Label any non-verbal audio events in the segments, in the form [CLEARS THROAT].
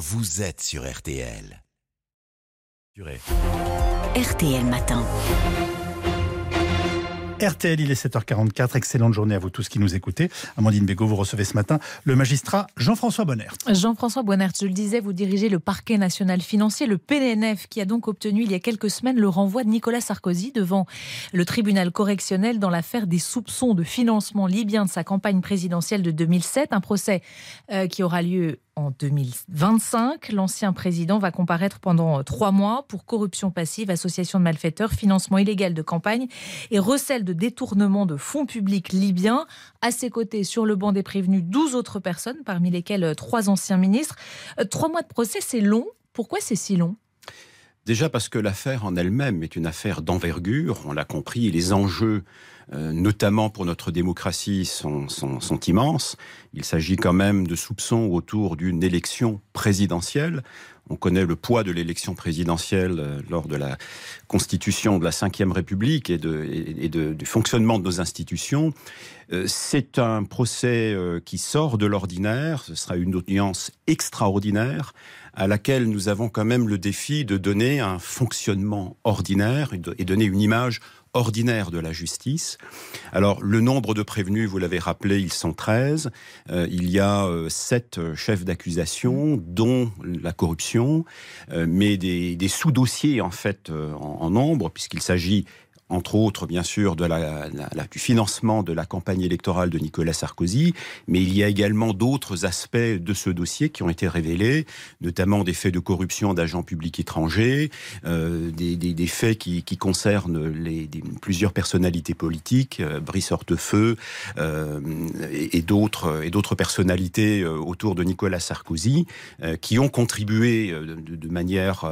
vous êtes sur RTL. RTL Matin. RTL, il est 7h44. Excellente journée à vous tous qui nous écoutez. Amandine Bégaud, vous recevez ce matin le magistrat Jean-François Bonnert. Jean-François Bonnert, je le disais, vous dirigez le parquet national financier, le PNF, qui a donc obtenu il y a quelques semaines le renvoi de Nicolas Sarkozy devant le tribunal correctionnel dans l'affaire des soupçons de financement libyen de sa campagne présidentielle de 2007. Un procès euh, qui aura lieu en 2025. L'ancien président va comparaître pendant euh, trois mois pour corruption passive, association de malfaiteurs, financement illégal de campagne et recel de détournement de fonds publics libyens. À ses côtés, sur le banc des prévenus, 12 autres personnes, parmi lesquelles euh, trois anciens ministres. Euh, trois mois de procès, c'est long. Pourquoi c'est si long? Déjà parce que l'affaire en elle-même est une affaire d'envergure, on l'a compris, les enjeux euh, notamment pour notre démocratie, sont, immenses. Il s'agit quand même de soupçons autour d'une élection présidentielle. On connaît le poids de l'élection présidentielle euh, lors de la constitution de la Ve République et, du fonctionnement de nos institutions. Euh, c'est un procès qui sort de l'ordinaire. Ce sera une audience extraordinaire à laquelle nous avons quand même le défi de donner un fonctionnement ordinaire et donner une image ordinaire de la justice. Alors, le nombre de prévenus, vous l'avez rappelé, ils sont 13. Euh, il y a euh, sept chefs d'accusation, dont la corruption, euh, mais des, sous-dossiers, en fait, en nombre, puisqu'il s'agit entre autres, bien sûr, du financement de la campagne électorale de Nicolas Sarkozy, mais il y a également d'autres aspects de ce dossier qui ont été révélés, notamment des faits de corruption d'agents publics étrangers, euh, des, faits qui, concernent plusieurs personnalités politiques, euh, Brice Hortefeux euh, et, d'autres personnalités euh, autour de Nicolas Sarkozy, qui ont contribué de, de manière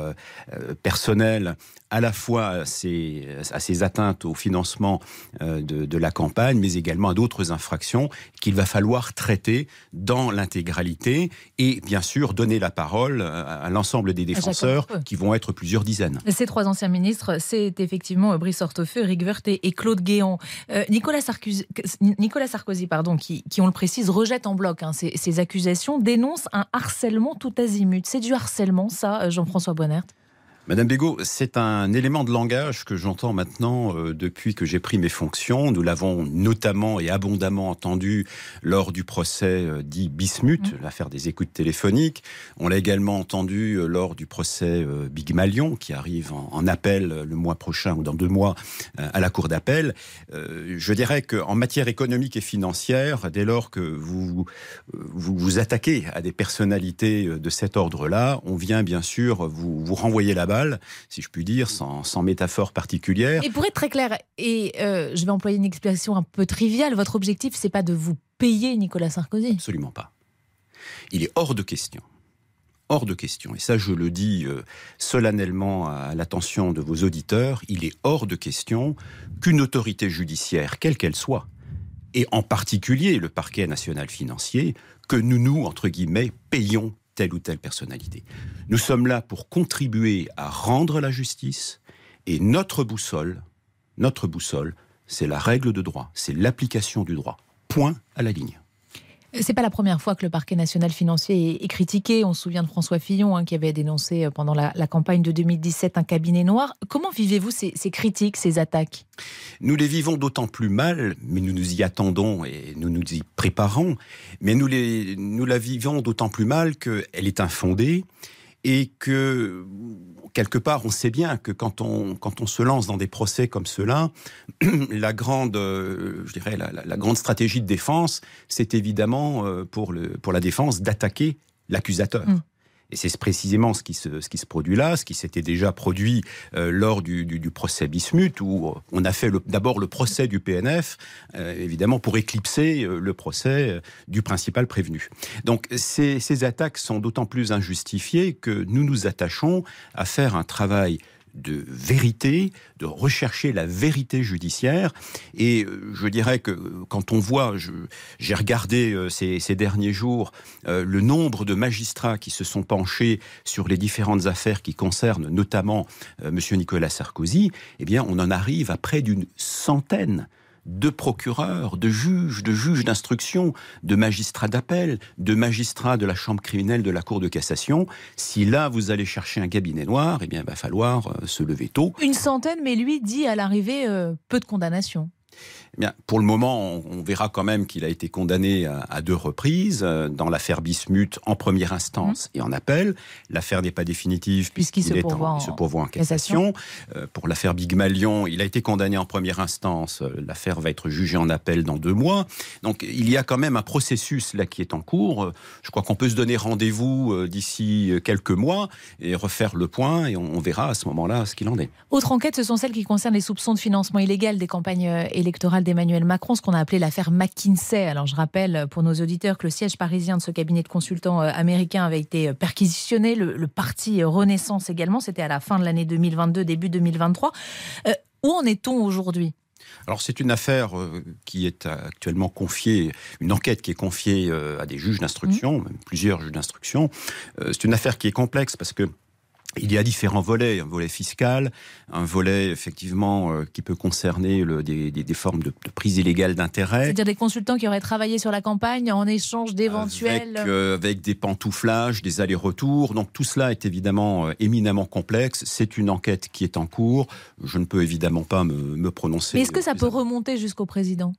personnelle à la fois à ces, à ces atteintes au financement euh, de, de, la campagne, mais également à d'autres infractions qu'il va falloir traiter dans l'intégralité et bien sûr donner la parole à l'ensemble des défenseurs qui vont être plusieurs dizaines. Ces trois anciens ministres, c'est effectivement Brice Hortefeux, Eric Woerth et Claude Guéant. Euh, Nicolas, Sarkozy, Nicolas Sarkozy, pardon, qui, qui, on le précise, rejette en bloc hein, ces, ces accusations, dénonce un harcèlement tout azimut. C'est du harcèlement, ça, Jean-François Bonnert? Madame Bégaud, c'est un élément de langage que j'entends maintenant euh, depuis que j'ai pris mes fonctions. Nous l'avons notamment et abondamment entendu lors du procès euh, dit Bismuth, mmh. l'affaire des écoutes téléphoniques. On l'a également entendu euh, lors du procès Big Malion, qui arrive en, appel le mois prochain ou dans deux mois à la Cour d'appel. je dirais qu'en matière économique et financière, dès lors que vous, vous vous attaquez à des personnalités de cet ordre-là, on vient bien sûr vous, vous renvoyer la si je puis dire, sans, métaphore particulière. Et pour être très clair, et euh, je vais employer une expression un peu triviale, votre objectif, c'est pas de vous payer Nicolas Sarkozy Absolument pas. Il est hors de question hors de question, et ça je le dis euh, solennellement à l'attention de vos auditeurs, il est hors de question qu'une autorité judiciaire, quelle qu'elle soit, et en particulier le parquet national financier, que nous nous, entre guillemets, payons telle ou telle personnalité. Nous sommes là pour contribuer à rendre la justice et notre boussole, notre boussole, c'est la règle de droit, c'est l'application du droit. Point à la ligne. C'est pas la première fois que le parquet national financier est, critiqué. On se souvient de François Fillon hein, qui avait dénoncé euh, pendant la, campagne de 2017 un cabinet noir. Comment vivez-vous ces, critiques, ces attaques? Nous les vivons d'autant plus mal, mais nous nous y attendons et nous nous y préparons. Mais nous, les, nous la vivons d'autant plus mal qu'elle est infondée et que quelque part, on sait bien que quand on, quand on se lance dans des procès comme cela, [CLEARS THROAT] la grande, euh, je dirais, la, grande stratégie de défense, c'est évidemment euh, pour, le, pour la défense d'attaquer l'accusateur. Mm. Et c'est précisément ce qui se, produit là, ce qui s'était déjà produit euh, lors du, procès Bismuth, où on a fait d'abord le procès du PNF, euh, évidemment pour éclipser euh, le procès du principal prévenu. Donc ces attaques sont d'autant plus injustifiées que nous nous attachons à faire un travail de vérité, de rechercher la vérité judiciaire. Et euh, je dirais que euh, quand on voit, j'ai regardé euh, ces, derniers jours le nombre de magistrats qui se sont penchés sur les différentes affaires qui concernent notamment Monsieur Nicolas Sarkozy, eh bien, on en arrive à près d'une centaine de procureurs, de juges, de juges d'instruction, de magistrats d'appel, de magistrats de la chambre criminelle de la Cour de cassation. Si là, vous allez chercher un cabinet noir, eh bien, il va falloir euh, se lever tôt. Une centaine, mais lui dit à l'arrivée euh, peu de condamnations. Eh bien, pour le moment, on, verra quand même qu'il a été condamné à, deux reprises euh, dans l'affaire Bismuth en première instance mmh. et en appel. L'affaire n'est pas définitive puisqu'il se, pourvoit en, cassation. Euh, pour l'affaire Big Malion, il a été condamné en première instance. Euh, l'affaire va être jugée en appel dans deux mois. Donc, il y a quand même un processus là qui est en cours. Je crois qu'on peut se donner rendez-vous d'ici quelques mois et refaire le point et on, verra à ce moment-là ce qu'il en est. Autre enquête, ce sont celles qui concernent les soupçons de financement illégal des campagnes électorales d'Emmanuel Macron, ce qu'on a appelé l'affaire McKinsey. Alors je rappelle pour nos auditeurs que le siège parisien de ce cabinet de consultants euh, américain avait été euh, perquisitionné, le, parti Renaissance également, c'était à la fin de l'année 2022, début 2023. Euh, où en est-on aujourd'hui? Alors c'est une affaire qui est actuellement confiée, une enquête qui est confiée à des juges d'instruction, mmh. même plusieurs juges d'instruction. C'est une affaire qui est complexe parce que il y a différents volets, un volet fiscal, un volet effectivement euh, qui peut concerner le, des, des, formes de, prise illégale d'intérêt. C'est-à-dire des consultants qui auraient travaillé sur la campagne en échange d'éventuels... Avec, euh, avec, des pantouflages, des allers-retours. Donc tout cela est évidemment euh, éminemment complexe. C'est une enquête qui est en cours. Je ne peux évidemment pas me, me prononcer. Mais est-ce que ça peut remonter jusqu'au président?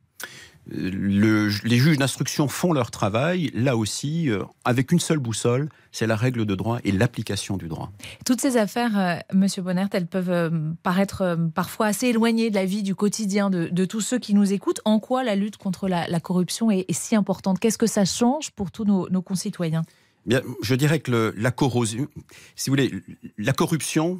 Les juges d'instruction font leur travail, là aussi, euh, avec une seule boussole, c'est la règle de droit et l'application du droit. Toutes ces affaires, euh, Monsieur Bonnert, elles peuvent euh, paraître parfois assez éloignées de la vie du quotidien de, tous ceux qui nous écoutent. En quoi la lutte contre la, corruption est, si importante? Qu'est-ce que ça change pour tous nos, concitoyens? Bien, je dirais que la corrosion, si vous voulez, la corruption,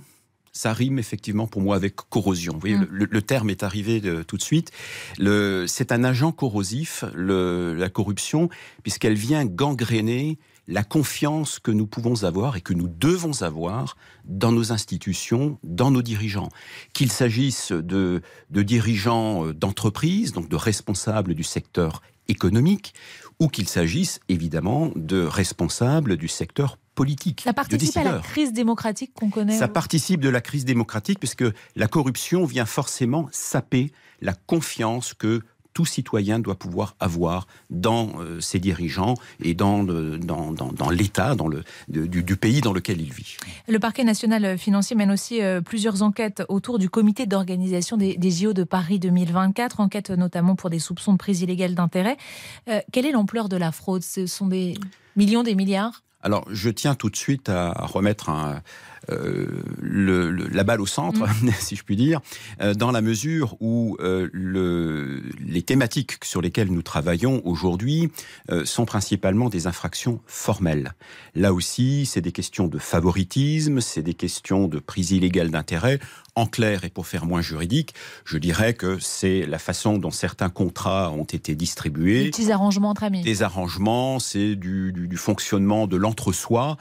ça rime effectivement pour moi avec corrosion. Vous voyez, mm. le, terme est arrivé de, tout de suite. C'est un agent corrosif, la corruption, puisqu'elle vient gangréner la confiance que nous pouvons avoir et que nous devons avoir dans nos institutions, dans nos dirigeants. Qu'il s'agisse de, de dirigeants euh, d'entreprise, donc de responsables du secteur économique, ou qu'il s'agisse évidemment de responsables du secteur politique. Ça participe à la crise démocratique qu'on connaît Ça participe de la crise démocratique puisque la corruption vient forcément saper la confiance que tout citoyen doit pouvoir avoir dans euh, ses dirigeants et dans, dans, dans, l'État, dans le, du, pays dans lequel il vit. Le parquet national financier mène aussi euh, plusieurs enquêtes autour du comité d'organisation des, des, JO de Paris 2024, enquêtes notamment pour des soupçons de prise illégale d'intérêt. Euh, quelle est l'ampleur de la fraude? Ce sont des millions, des milliards? Alors, je tiens tout de suite à remettre un, euh, le, la balle au centre, mm. [LAUGHS] si je puis dire, euh, dans la mesure où euh, le, les thématiques sur lesquelles nous travaillons aujourd'hui sont principalement des infractions formelles. Là aussi, c'est des questions de favoritisme, c'est des questions de prise illégale d'intérêt. En clair, et pour faire moins juridique, je dirais que c'est la façon dont certains contrats ont été distribués. Des petits arrangements entre amis. Des arrangements, c'est du, du, du, fonctionnement de l'entre-soi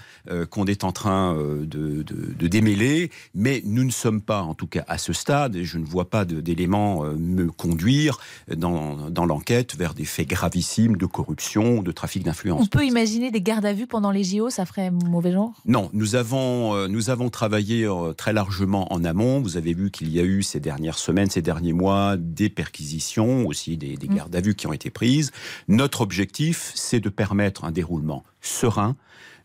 qu'on est en train de, de, démêler, mais nous ne sommes pas, en tout cas à ce stade, et je ne vois pas d'éléments euh, me conduire dans, dans l'enquête vers des faits gravissimes de corruption, de trafic d'influence. On peut imaginer des gardes à vue pendant les JO, ça ferait mauvais genre? Non, nous avons, euh, nous avons travaillé euh, très largement en amont. Vous avez vu qu'il y a eu ces dernières semaines, ces derniers mois, des perquisitions, aussi des, des mm. gardes à vue qui ont été prises. Notre objectif, c'est de permettre un déroulement serein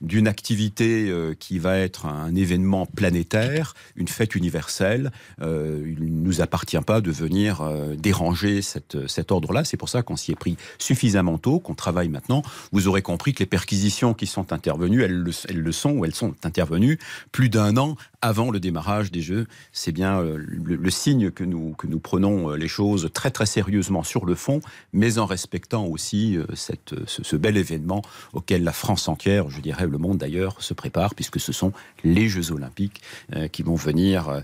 d'une activité euh, qui va être un événement planétaire, une fête universelle. Euh, il ne nous appartient pas de venir euh, déranger cette, cet ordre-là. C'est pour ça qu'on s'y est pris suffisamment tôt, qu'on travaille maintenant. Vous aurez compris que les perquisitions qui sont intervenues, elles le, sont ou elles sont intervenues plus d'un an avant le démarrage des Jeux. C'est bien le, signe que nous, que nous prenons les choses très très sérieusement sur le fond, mais en respectant aussi cette, ce, ce bel événement auquel la France entière, je dirais, le monde d'ailleurs se prépare, puisque ce sont les Jeux Olympiques euh, qui vont venir euh,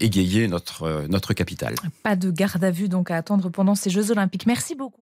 égayer notre, euh, notre capitale. Pas de garde à vue donc à attendre pendant ces Jeux Olympiques. Merci beaucoup.